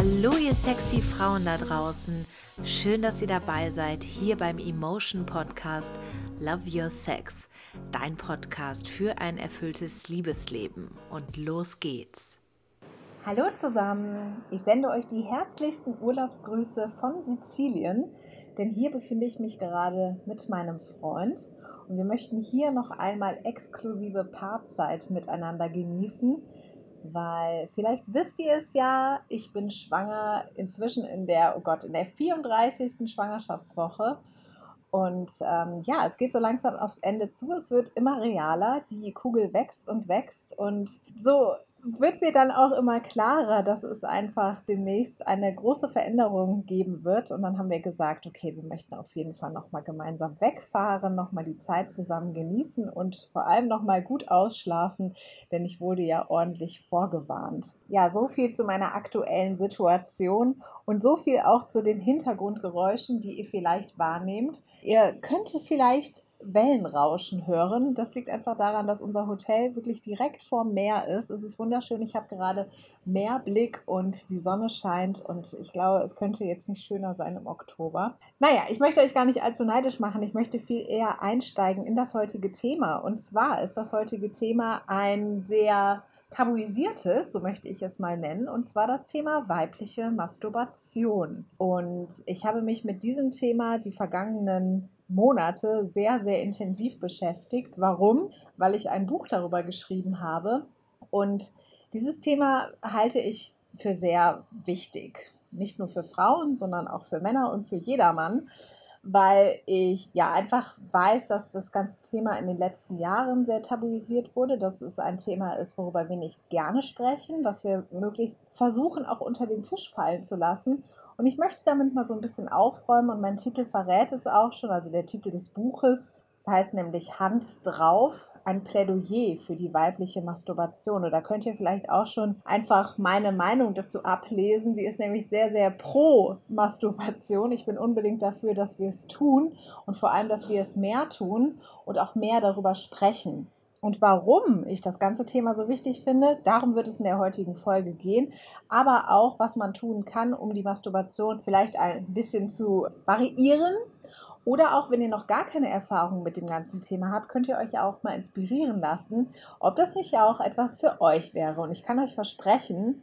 Hallo ihr sexy Frauen da draußen. Schön, dass ihr dabei seid hier beim Emotion Podcast Love Your Sex, dein Podcast für ein erfülltes Liebesleben. Und los geht's. Hallo zusammen. Ich sende euch die herzlichsten Urlaubsgrüße von Sizilien, denn hier befinde ich mich gerade mit meinem Freund und wir möchten hier noch einmal exklusive Paarzeit miteinander genießen weil vielleicht wisst ihr es ja, ich bin schwanger inzwischen in der, oh Gott, in der 34. Schwangerschaftswoche. Und ähm, ja, es geht so langsam aufs Ende zu. Es wird immer realer. Die Kugel wächst und wächst. Und so wird mir dann auch immer klarer, dass es einfach demnächst eine große Veränderung geben wird. Und dann haben wir gesagt, okay, wir möchten auf jeden Fall nochmal gemeinsam wegfahren, nochmal die Zeit zusammen genießen und vor allem nochmal gut ausschlafen, denn ich wurde ja ordentlich vorgewarnt. Ja, so viel zu meiner aktuellen Situation und so viel auch zu den Hintergrundgeräuschen, die ihr vielleicht wahrnehmt. Ihr könntet vielleicht Wellenrauschen hören. Das liegt einfach daran, dass unser Hotel wirklich direkt vorm Meer ist. Es ist wunderschön. Ich habe gerade Meerblick und die Sonne scheint und ich glaube, es könnte jetzt nicht schöner sein im Oktober. Naja, ich möchte euch gar nicht allzu neidisch machen. Ich möchte viel eher einsteigen in das heutige Thema. Und zwar ist das heutige Thema ein sehr tabuisiertes, so möchte ich es mal nennen, und zwar das Thema weibliche Masturbation. Und ich habe mich mit diesem Thema die vergangenen Monate sehr, sehr intensiv beschäftigt. Warum? Weil ich ein Buch darüber geschrieben habe. Und dieses Thema halte ich für sehr wichtig. Nicht nur für Frauen, sondern auch für Männer und für jedermann weil ich ja einfach weiß, dass das ganze Thema in den letzten Jahren sehr tabuisiert wurde, dass es ein Thema ist, worüber wir nicht gerne sprechen, was wir möglichst versuchen auch unter den Tisch fallen zu lassen. Und ich möchte damit mal so ein bisschen aufräumen und mein Titel verrät es auch schon, also der Titel des Buches. Das heißt nämlich Hand drauf, ein Plädoyer für die weibliche Masturbation. Und da könnt ihr vielleicht auch schon einfach meine Meinung dazu ablesen. Die ist nämlich sehr, sehr pro Masturbation. Ich bin unbedingt dafür, dass wir es tun und vor allem, dass wir es mehr tun und auch mehr darüber sprechen. Und warum ich das ganze Thema so wichtig finde, darum wird es in der heutigen Folge gehen. Aber auch, was man tun kann, um die Masturbation vielleicht ein bisschen zu variieren oder auch wenn ihr noch gar keine Erfahrung mit dem ganzen Thema habt, könnt ihr euch ja auch mal inspirieren lassen, ob das nicht ja auch etwas für euch wäre. Und ich kann euch versprechen,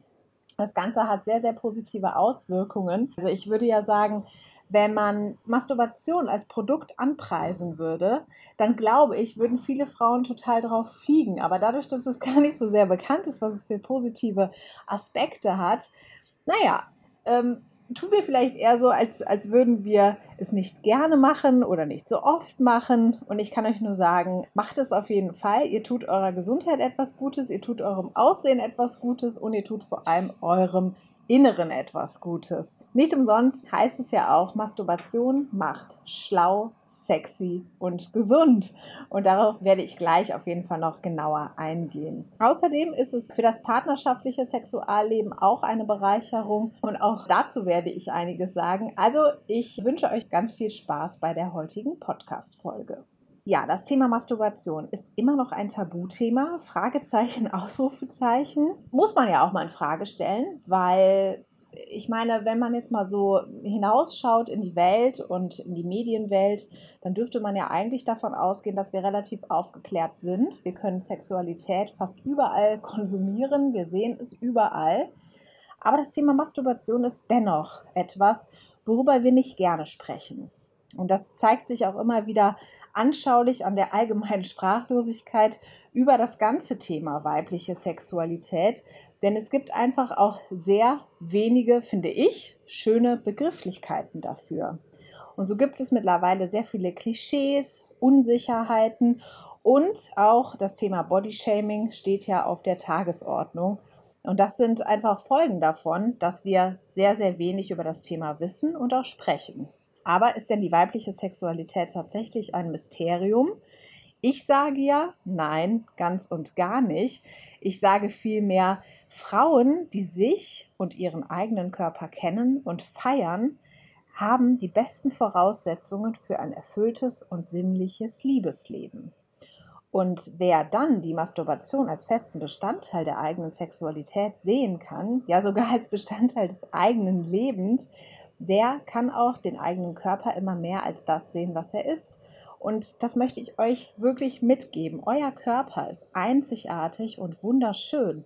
das Ganze hat sehr, sehr positive Auswirkungen. Also ich würde ja sagen, wenn man Masturbation als Produkt anpreisen würde, dann glaube ich, würden viele Frauen total drauf fliegen. Aber dadurch, dass es gar nicht so sehr bekannt ist, was es für positive Aspekte hat, naja, ähm, tun wir vielleicht eher so, als, als würden wir es nicht gerne machen oder nicht so oft machen. Und ich kann euch nur sagen, macht es auf jeden Fall. Ihr tut eurer Gesundheit etwas Gutes, ihr tut eurem Aussehen etwas Gutes und ihr tut vor allem eurem Inneren etwas Gutes. Nicht umsonst heißt es ja auch, Masturbation macht schlau, sexy und gesund. Und darauf werde ich gleich auf jeden Fall noch genauer eingehen. Außerdem ist es für das partnerschaftliche Sexualleben auch eine Bereicherung und auch dazu werde ich einiges sagen. Also ich wünsche euch ganz viel Spaß bei der heutigen Podcast-Folge. Ja, das Thema Masturbation ist immer noch ein Tabuthema. Fragezeichen, Ausrufezeichen. Muss man ja auch mal in Frage stellen, weil ich meine, wenn man jetzt mal so hinausschaut in die Welt und in die Medienwelt, dann dürfte man ja eigentlich davon ausgehen, dass wir relativ aufgeklärt sind. Wir können Sexualität fast überall konsumieren. Wir sehen es überall. Aber das Thema Masturbation ist dennoch etwas, worüber wir nicht gerne sprechen. Und das zeigt sich auch immer wieder anschaulich an der allgemeinen Sprachlosigkeit über das ganze Thema weibliche Sexualität. Denn es gibt einfach auch sehr wenige, finde ich, schöne Begrifflichkeiten dafür. Und so gibt es mittlerweile sehr viele Klischees, Unsicherheiten und auch das Thema Bodyshaming steht ja auf der Tagesordnung. Und das sind einfach Folgen davon, dass wir sehr, sehr wenig über das Thema wissen und auch sprechen. Aber ist denn die weibliche Sexualität tatsächlich ein Mysterium? Ich sage ja, nein, ganz und gar nicht. Ich sage vielmehr, Frauen, die sich und ihren eigenen Körper kennen und feiern, haben die besten Voraussetzungen für ein erfülltes und sinnliches Liebesleben. Und wer dann die Masturbation als festen Bestandteil der eigenen Sexualität sehen kann, ja sogar als Bestandteil des eigenen Lebens, der kann auch den eigenen Körper immer mehr als das sehen, was er ist. Und das möchte ich euch wirklich mitgeben. Euer Körper ist einzigartig und wunderschön.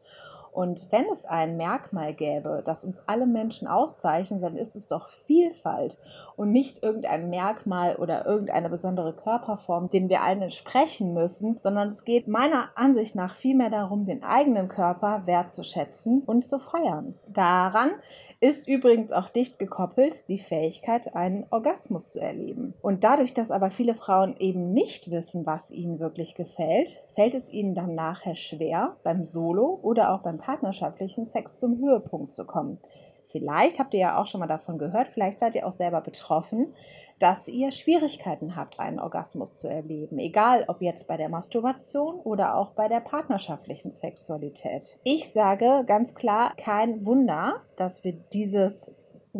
Und wenn es ein Merkmal gäbe, das uns alle Menschen auszeichnet, dann ist es doch Vielfalt und nicht irgendein Merkmal oder irgendeine besondere Körperform, den wir allen entsprechen müssen, sondern es geht meiner Ansicht nach vielmehr darum, den eigenen Körper wertzuschätzen und zu feiern. Daran ist übrigens auch dicht gekoppelt die Fähigkeit, einen Orgasmus zu erleben. Und dadurch, dass aber viele Frauen eben nicht wissen, was ihnen wirklich gefällt, fällt es ihnen dann nachher schwer, beim Solo oder auch beim partnerschaftlichen Sex zum Höhepunkt zu kommen. Vielleicht habt ihr ja auch schon mal davon gehört, vielleicht seid ihr auch selber betroffen, dass ihr Schwierigkeiten habt, einen Orgasmus zu erleben. Egal ob jetzt bei der Masturbation oder auch bei der partnerschaftlichen Sexualität. Ich sage ganz klar, kein Wunder, dass wir dieses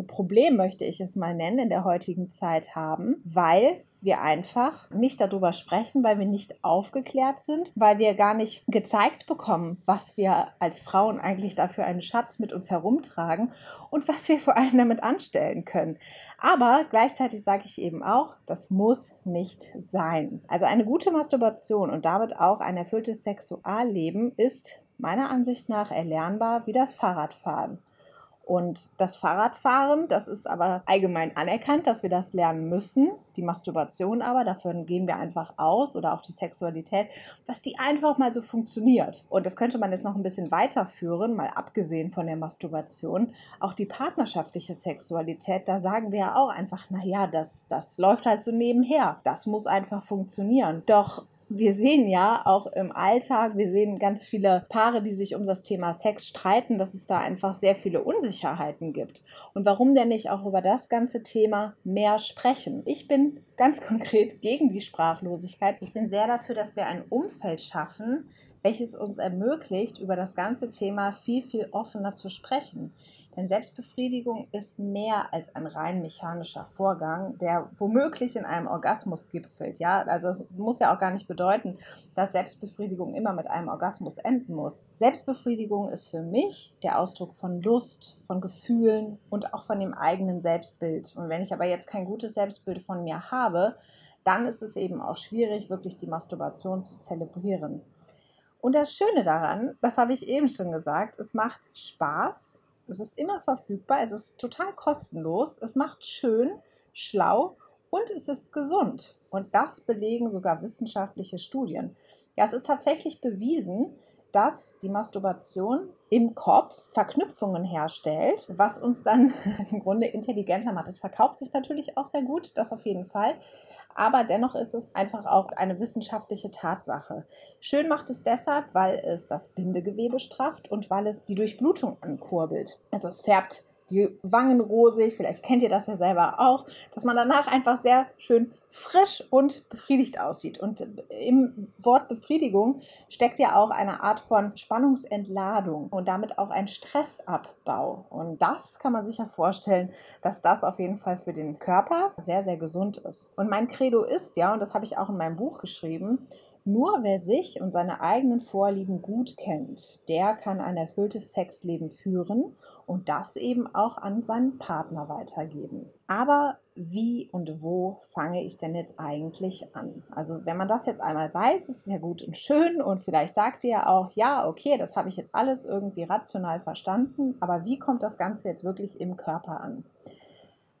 Problem, möchte ich es mal nennen, in der heutigen Zeit haben, weil wir einfach nicht darüber sprechen, weil wir nicht aufgeklärt sind, weil wir gar nicht gezeigt bekommen, was wir als Frauen eigentlich dafür einen Schatz mit uns herumtragen und was wir vor allem damit anstellen können. Aber gleichzeitig sage ich eben auch, das muss nicht sein. Also eine gute Masturbation und damit auch ein erfülltes Sexualleben ist meiner Ansicht nach erlernbar wie das Fahrradfahren. Und das Fahrradfahren, das ist aber allgemein anerkannt, dass wir das lernen müssen. Die Masturbation aber, davon gehen wir einfach aus oder auch die Sexualität, dass die einfach mal so funktioniert. Und das könnte man jetzt noch ein bisschen weiterführen, mal abgesehen von der Masturbation. Auch die partnerschaftliche Sexualität, da sagen wir ja auch einfach, naja, das, das läuft halt so nebenher. Das muss einfach funktionieren. Doch wir sehen ja auch im Alltag, wir sehen ganz viele Paare, die sich um das Thema Sex streiten, dass es da einfach sehr viele Unsicherheiten gibt. Und warum denn nicht auch über das ganze Thema mehr sprechen? Ich bin ganz konkret gegen die Sprachlosigkeit. Ich bin sehr dafür, dass wir ein Umfeld schaffen, welches uns ermöglicht, über das ganze Thema viel, viel offener zu sprechen. Denn Selbstbefriedigung ist mehr als ein rein mechanischer Vorgang, der womöglich in einem Orgasmus gipfelt. Ja, also es muss ja auch gar nicht bedeuten, dass Selbstbefriedigung immer mit einem Orgasmus enden muss. Selbstbefriedigung ist für mich der Ausdruck von Lust, von Gefühlen und auch von dem eigenen Selbstbild. Und wenn ich aber jetzt kein gutes Selbstbild von mir habe, dann ist es eben auch schwierig, wirklich die Masturbation zu zelebrieren. Und das Schöne daran, das habe ich eben schon gesagt, es macht Spaß, es ist immer verfügbar, es ist total kostenlos, es macht schön, schlau und es ist gesund. Und das belegen sogar wissenschaftliche Studien. Ja, es ist tatsächlich bewiesen, dass die Masturbation im Kopf Verknüpfungen herstellt, was uns dann im Grunde intelligenter macht. Es verkauft sich natürlich auch sehr gut, das auf jeden Fall. Aber dennoch ist es einfach auch eine wissenschaftliche Tatsache. Schön macht es deshalb, weil es das Bindegewebe strafft und weil es die Durchblutung ankurbelt. Also es färbt die Wangen rosig, vielleicht kennt ihr das ja selber auch, dass man danach einfach sehr schön frisch und befriedigt aussieht. Und im Wort Befriedigung steckt ja auch eine Art von Spannungsentladung und damit auch ein Stressabbau. Und das kann man sich ja vorstellen, dass das auf jeden Fall für den Körper sehr, sehr gesund ist. Und mein Credo ist ja, und das habe ich auch in meinem Buch geschrieben, nur wer sich und seine eigenen Vorlieben gut kennt, der kann ein erfülltes Sexleben führen und das eben auch an seinen Partner weitergeben. Aber wie und wo fange ich denn jetzt eigentlich an? Also wenn man das jetzt einmal weiß, ist es ja gut und schön und vielleicht sagt ihr ja auch, ja, okay, das habe ich jetzt alles irgendwie rational verstanden, aber wie kommt das Ganze jetzt wirklich im Körper an?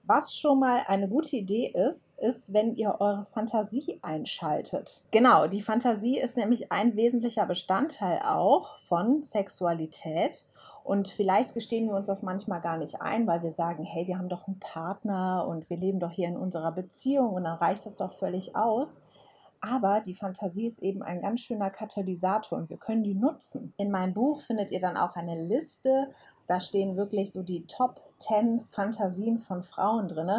Was schon mal eine gute Idee ist, ist, wenn ihr eure Fantasie einschaltet. Genau, die Fantasie ist nämlich ein wesentlicher Bestandteil auch von Sexualität. Und vielleicht gestehen wir uns das manchmal gar nicht ein, weil wir sagen, hey, wir haben doch einen Partner und wir leben doch hier in unserer Beziehung und dann reicht das doch völlig aus. Aber die Fantasie ist eben ein ganz schöner Katalysator und wir können die nutzen. In meinem Buch findet ihr dann auch eine Liste da stehen wirklich so die Top 10 Fantasien von Frauen drin.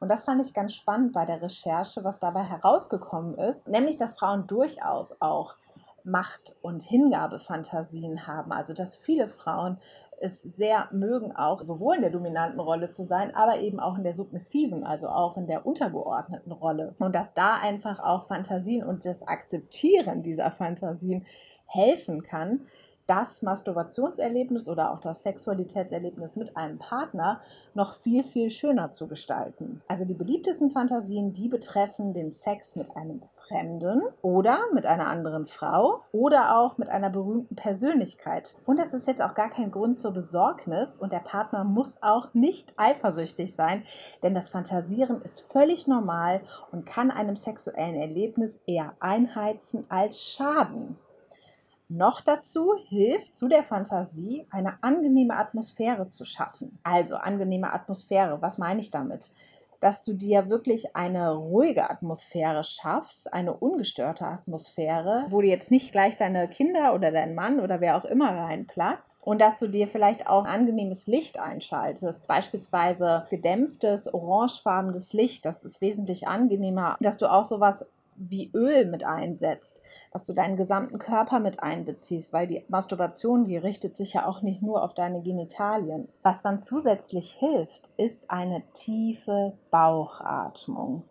Und das fand ich ganz spannend bei der Recherche, was dabei herausgekommen ist. Nämlich, dass Frauen durchaus auch Macht- und Hingabefantasien haben. Also dass viele Frauen es sehr mögen, auch sowohl in der dominanten Rolle zu sein, aber eben auch in der submissiven, also auch in der untergeordneten Rolle. Und dass da einfach auch Fantasien und das Akzeptieren dieser Fantasien helfen kann, das Masturbationserlebnis oder auch das Sexualitätserlebnis mit einem Partner noch viel, viel schöner zu gestalten. Also die beliebtesten Fantasien, die betreffen den Sex mit einem Fremden oder mit einer anderen Frau oder auch mit einer berühmten Persönlichkeit. Und das ist jetzt auch gar kein Grund zur Besorgnis und der Partner muss auch nicht eifersüchtig sein, denn das Fantasieren ist völlig normal und kann einem sexuellen Erlebnis eher einheizen als schaden. Noch dazu hilft zu der Fantasie, eine angenehme Atmosphäre zu schaffen. Also angenehme Atmosphäre, was meine ich damit? Dass du dir wirklich eine ruhige Atmosphäre schaffst, eine ungestörte Atmosphäre, wo du jetzt nicht gleich deine Kinder oder dein Mann oder wer auch immer reinplatzt und dass du dir vielleicht auch angenehmes Licht einschaltest, beispielsweise gedämpftes, orangefarbenes Licht, das ist wesentlich angenehmer, dass du auch sowas wie Öl mit einsetzt, dass du deinen gesamten Körper mit einbeziehst, weil die Masturbation, die richtet sich ja auch nicht nur auf deine Genitalien. Was dann zusätzlich hilft, ist eine tiefe Bauchatmung.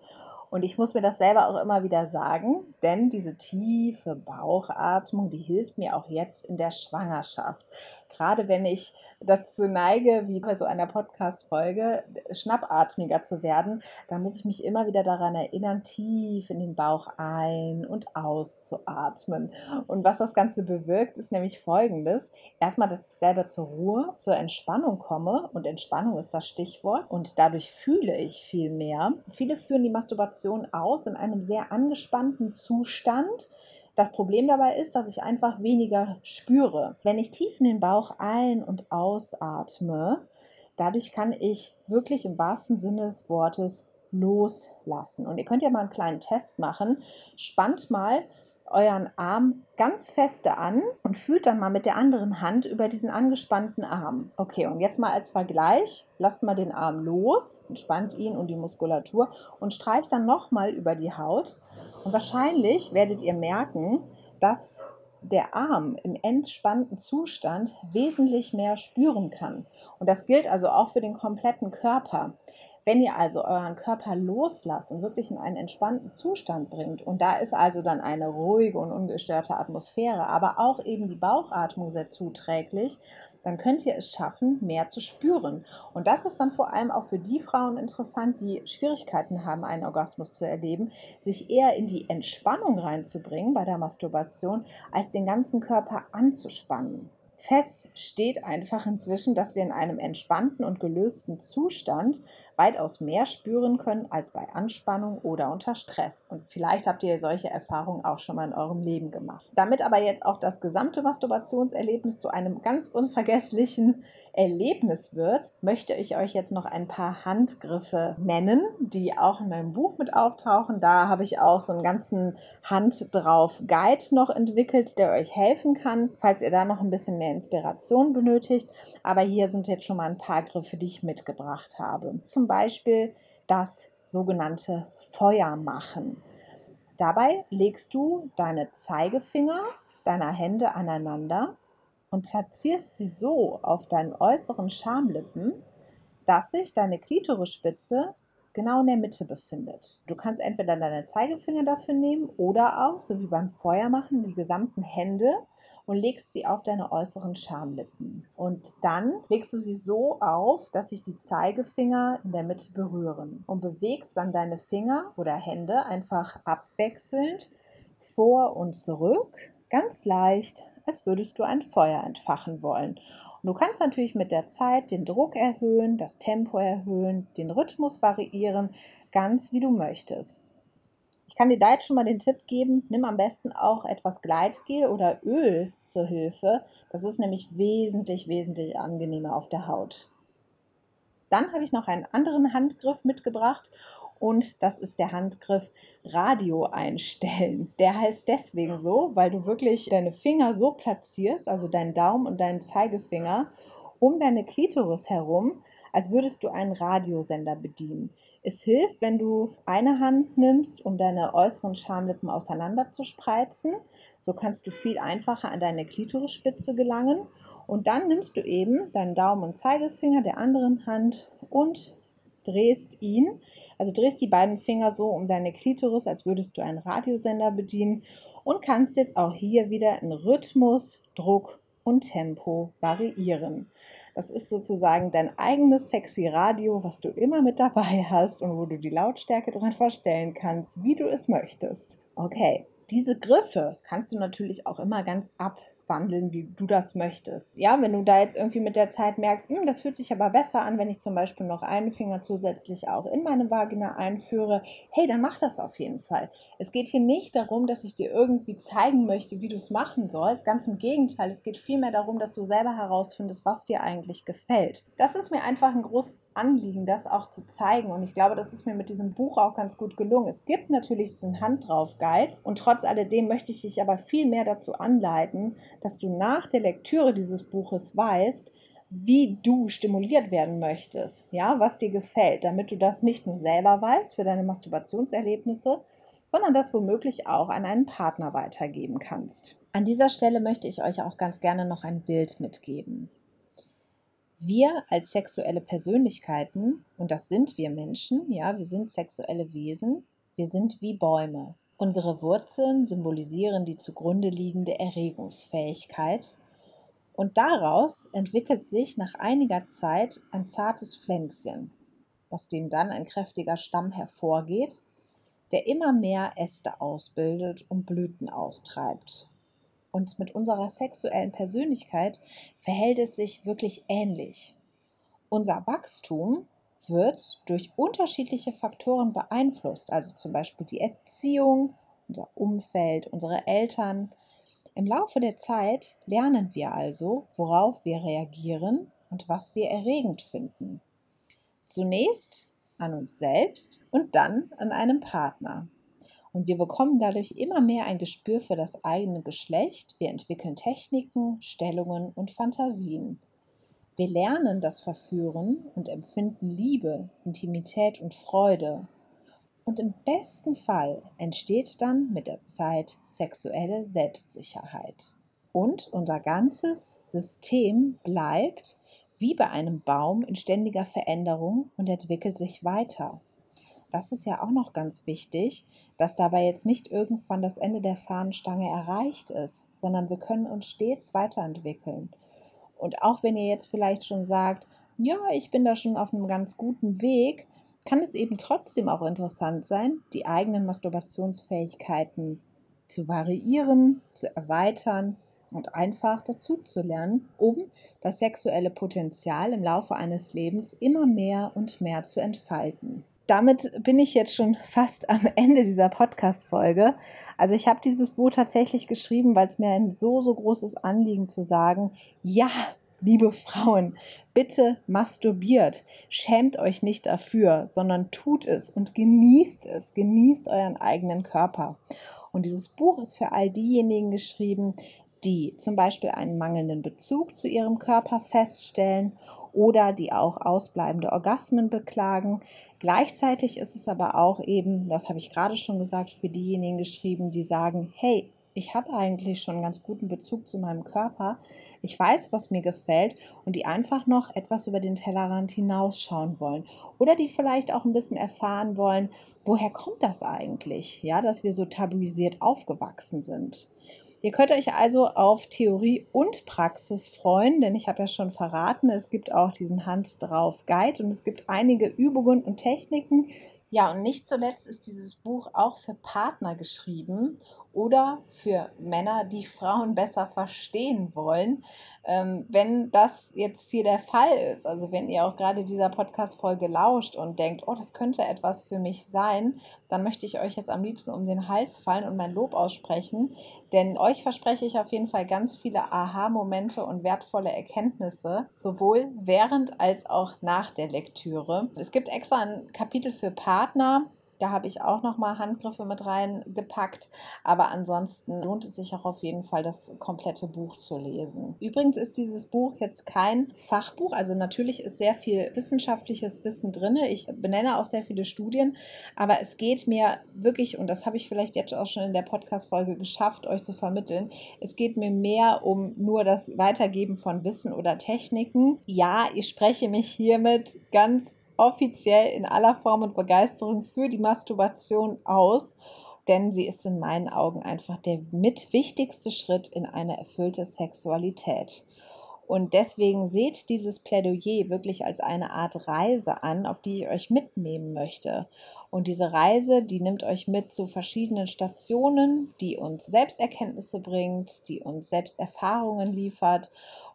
Und ich muss mir das selber auch immer wieder sagen, denn diese tiefe Bauchatmung, die hilft mir auch jetzt in der Schwangerschaft. Gerade wenn ich dazu neige, wie bei so einer Podcast-Folge, schnappatmiger zu werden, dann muss ich mich immer wieder daran erinnern, tief in den Bauch ein- und auszuatmen. Und was das Ganze bewirkt, ist nämlich folgendes. Erstmal, dass ich selber zur Ruhe, zur Entspannung komme. Und Entspannung ist das Stichwort. Und dadurch fühle ich viel mehr. Viele führen die Masturbation aus in einem sehr angespannten Zustand das Problem dabei ist, dass ich einfach weniger spüre. Wenn ich tief in den Bauch ein- und ausatme, dadurch kann ich wirklich im wahrsten Sinne des Wortes loslassen. Und ihr könnt ja mal einen kleinen Test machen. Spannt mal euren Arm ganz feste an und fühlt dann mal mit der anderen Hand über diesen angespannten Arm. Okay, und jetzt mal als Vergleich, lasst mal den Arm los, entspannt ihn und die Muskulatur und streicht dann nochmal über die Haut und wahrscheinlich werdet ihr merken, dass der Arm im entspannten Zustand wesentlich mehr spüren kann. Und das gilt also auch für den kompletten Körper. Wenn ihr also euren Körper loslasst und wirklich in einen entspannten Zustand bringt, und da ist also dann eine ruhige und ungestörte Atmosphäre, aber auch eben die Bauchatmung sehr zuträglich, dann könnt ihr es schaffen, mehr zu spüren. Und das ist dann vor allem auch für die Frauen interessant, die Schwierigkeiten haben, einen Orgasmus zu erleben, sich eher in die Entspannung reinzubringen bei der Masturbation, als den ganzen Körper anzuspannen. Fest steht einfach inzwischen, dass wir in einem entspannten und gelösten Zustand weitaus mehr spüren können als bei Anspannung oder unter Stress. Und vielleicht habt ihr solche Erfahrungen auch schon mal in eurem Leben gemacht. Damit aber jetzt auch das gesamte Masturbationserlebnis zu einem ganz unvergesslichen Erlebnis wird, möchte ich euch jetzt noch ein paar Handgriffe nennen, die auch in meinem Buch mit auftauchen. Da habe ich auch so einen ganzen Hand drauf Guide noch entwickelt, der euch helfen kann, falls ihr da noch ein bisschen mehr Inspiration benötigt. Aber hier sind jetzt schon mal ein paar Griffe, die ich mitgebracht habe. Zum Beispiel das sogenannte Feuer machen. Dabei legst du deine Zeigefinger deiner Hände aneinander und platzierst sie so auf deinen äußeren Schamlippen, dass sich deine Klitorisspitze genau in der Mitte befindet. Du kannst entweder deine Zeigefinger dafür nehmen oder auch, so wie beim Feuermachen, die gesamten Hände und legst sie auf deine äußeren Schamlippen. Und dann legst du sie so auf, dass sich die Zeigefinger in der Mitte berühren und bewegst dann deine Finger oder Hände einfach abwechselnd vor und zurück, ganz leicht, als würdest du ein Feuer entfachen wollen. Und du kannst natürlich mit der Zeit den Druck erhöhen, das Tempo erhöhen, den Rhythmus variieren, ganz wie du möchtest. Ich kann dir da jetzt schon mal den Tipp geben, nimm am besten auch etwas Gleitgel oder Öl zur Hilfe. Das ist nämlich wesentlich, wesentlich angenehmer auf der Haut. Dann habe ich noch einen anderen Handgriff mitgebracht und das ist der Handgriff Radio einstellen. Der heißt deswegen so, weil du wirklich deine Finger so platzierst, also deinen Daumen und deinen Zeigefinger um deine Klitoris herum, als würdest du einen Radiosender bedienen. Es hilft, wenn du eine Hand nimmst, um deine äußeren Schamlippen auseinander zu spreizen. So kannst du viel einfacher an deine Klitorisspitze gelangen. Und dann nimmst du eben deinen Daumen und Zeigefinger der anderen Hand und drehst ihn, also drehst die beiden Finger so um deine Klitoris, als würdest du einen Radiosender bedienen und kannst jetzt auch hier wieder in Rhythmus, Druck und Tempo variieren. Das ist sozusagen dein eigenes sexy Radio, was du immer mit dabei hast und wo du die Lautstärke dran verstellen kannst, wie du es möchtest. Okay, diese Griffe kannst du natürlich auch immer ganz ab wandeln, wie du das möchtest. Ja, wenn du da jetzt irgendwie mit der Zeit merkst, hm, das fühlt sich aber besser an, wenn ich zum Beispiel noch einen Finger zusätzlich auch in meine Vagina einführe, hey, dann mach das auf jeden Fall. Es geht hier nicht darum, dass ich dir irgendwie zeigen möchte, wie du es machen sollst. Ganz im Gegenteil, es geht vielmehr darum, dass du selber herausfindest, was dir eigentlich gefällt. Das ist mir einfach ein großes Anliegen, das auch zu zeigen. Und ich glaube, das ist mir mit diesem Buch auch ganz gut gelungen. Es gibt natürlich diesen Handdrauf-Guide und trotz alledem möchte ich dich aber viel mehr dazu anleiten, dass du nach der Lektüre dieses Buches weißt, wie du stimuliert werden möchtest, ja, was dir gefällt, damit du das nicht nur selber weißt für deine Masturbationserlebnisse, sondern das womöglich auch an einen Partner weitergeben kannst. An dieser Stelle möchte ich euch auch ganz gerne noch ein Bild mitgeben. Wir als sexuelle Persönlichkeiten, und das sind wir Menschen, ja, wir sind sexuelle Wesen, wir sind wie Bäume. Unsere Wurzeln symbolisieren die zugrunde liegende Erregungsfähigkeit und daraus entwickelt sich nach einiger Zeit ein zartes Pflänzchen, aus dem dann ein kräftiger Stamm hervorgeht, der immer mehr Äste ausbildet und Blüten austreibt. Und mit unserer sexuellen Persönlichkeit verhält es sich wirklich ähnlich. Unser Wachstum wird durch unterschiedliche Faktoren beeinflusst, also zum Beispiel die Erziehung, unser Umfeld, unsere Eltern. Im Laufe der Zeit lernen wir also, worauf wir reagieren und was wir erregend finden. Zunächst an uns selbst und dann an einem Partner. Und wir bekommen dadurch immer mehr ein Gespür für das eigene Geschlecht. Wir entwickeln Techniken, Stellungen und Fantasien. Wir lernen das Verführen und empfinden Liebe, Intimität und Freude. Und im besten Fall entsteht dann mit der Zeit sexuelle Selbstsicherheit. Und unser ganzes System bleibt wie bei einem Baum in ständiger Veränderung und entwickelt sich weiter. Das ist ja auch noch ganz wichtig, dass dabei jetzt nicht irgendwann das Ende der Fahnenstange erreicht ist, sondern wir können uns stets weiterentwickeln. Und auch wenn ihr jetzt vielleicht schon sagt, ja, ich bin da schon auf einem ganz guten Weg, kann es eben trotzdem auch interessant sein, die eigenen Masturbationsfähigkeiten zu variieren, zu erweitern und einfach dazu zu lernen, um das sexuelle Potenzial im Laufe eines Lebens immer mehr und mehr zu entfalten damit bin ich jetzt schon fast am Ende dieser Podcast-Folge. Also ich habe dieses Buch tatsächlich geschrieben, weil es mir ein so, so großes Anliegen zu sagen, ja, liebe Frauen, bitte masturbiert. Schämt euch nicht dafür, sondern tut es und genießt es. Genießt euren eigenen Körper. Und dieses Buch ist für all diejenigen geschrieben, die zum Beispiel einen mangelnden Bezug zu ihrem Körper feststellen oder die auch ausbleibende Orgasmen beklagen. Gleichzeitig ist es aber auch eben, das habe ich gerade schon gesagt, für diejenigen geschrieben, die sagen, hey, ich habe eigentlich schon einen ganz guten Bezug zu meinem Körper. Ich weiß, was mir gefällt und die einfach noch etwas über den Tellerrand hinausschauen wollen oder die vielleicht auch ein bisschen erfahren wollen, woher kommt das eigentlich? Ja, dass wir so tabuisiert aufgewachsen sind. Ihr könnt euch also auf Theorie und Praxis freuen, denn ich habe ja schon verraten, es gibt auch diesen Hand drauf Guide und es gibt einige Übungen und Techniken. Ja, und nicht zuletzt ist dieses Buch auch für Partner geschrieben oder für Männer, die Frauen besser verstehen wollen. Ähm, wenn das jetzt hier der Fall ist, also wenn ihr auch gerade dieser Podcast-Folge lauscht und denkt, oh, das könnte etwas für mich sein, dann möchte ich euch jetzt am liebsten um den Hals fallen und mein Lob aussprechen, denn euch verspreche ich auf jeden Fall ganz viele Aha-Momente und wertvolle Erkenntnisse, sowohl während als auch nach der Lektüre. Es gibt extra ein Kapitel für Partner, Da habe ich auch nochmal Handgriffe mit reingepackt. Aber ansonsten lohnt es sich auch auf jeden Fall, das komplette Buch zu lesen. Übrigens ist dieses Buch jetzt kein Fachbuch. Also natürlich ist sehr viel wissenschaftliches Wissen drin. Ich benenne auch sehr viele Studien. Aber es geht mir wirklich, und das habe ich vielleicht jetzt auch schon in der Podcast-Folge geschafft, euch zu vermitteln, es geht mir mehr um nur das Weitergeben von Wissen oder Techniken. Ja, ich spreche mich hiermit ganz offiziell in aller Form und Begeisterung für die Masturbation aus, denn sie ist in meinen Augen einfach der mit wichtigste Schritt in eine erfüllte Sexualität. Und deswegen seht dieses Plädoyer wirklich als eine Art Reise an, auf die ich euch mitnehmen möchte. Und diese Reise, die nimmt euch mit zu verschiedenen Stationen, die uns Selbsterkenntnisse bringt, die uns Selbsterfahrungen liefert.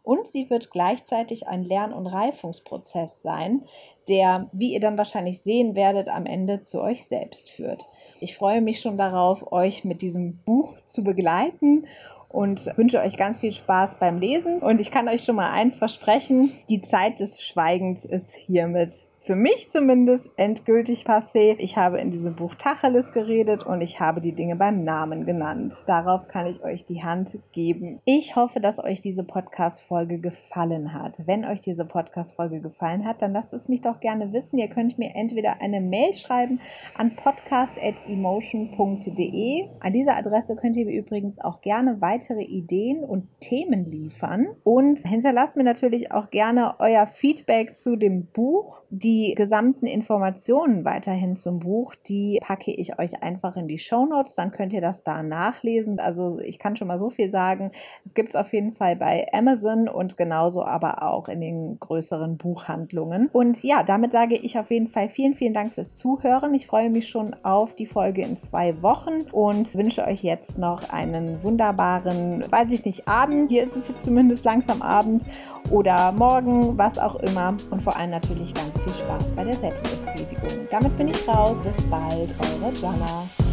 Und sie wird gleichzeitig ein Lern- und Reifungsprozess sein, der, wie ihr dann wahrscheinlich sehen werdet, am Ende zu euch selbst führt. Ich freue mich schon darauf, euch mit diesem Buch zu begleiten und wünsche euch ganz viel Spaß beim Lesen. Und ich kann euch schon mal eins versprechen, die Zeit des Schweigens ist hiermit für mich zumindest endgültig passé. Ich habe in diesem Buch Tacheles geredet und ich habe die Dinge beim Namen genannt. Darauf kann ich euch die Hand geben. Ich hoffe, dass euch diese Podcast-Folge gefallen hat. Wenn euch diese Podcast-Folge gefallen hat, dann lasst es mich doch gerne wissen. Ihr könnt mir entweder eine Mail schreiben an podcast.emotion.de. An dieser Adresse könnt ihr mir übrigens auch gerne weitere Ideen und Themen liefern. Und hinterlasst mir natürlich auch gerne euer Feedback zu dem Buch. Die gesamten Informationen weiterhin zum Buch, die packe ich euch einfach in die Show Notes, dann könnt ihr das da nachlesen. Also ich kann schon mal so viel sagen. Es gibt es auf jeden Fall bei Amazon und genauso aber auch in den größeren Buchhandlungen. Und ja, damit sage ich auf jeden Fall vielen, vielen Dank fürs Zuhören. Ich freue mich schon auf die Folge in zwei Wochen und wünsche euch jetzt noch einen wunderbaren, weiß ich nicht, Abend. Hier ist es jetzt zumindest langsam Abend oder morgen, was auch immer. Und vor allem natürlich ganz viel Spaß bei der Selbstbefriedigung. Damit bin ich raus. Bis bald, eure Jana.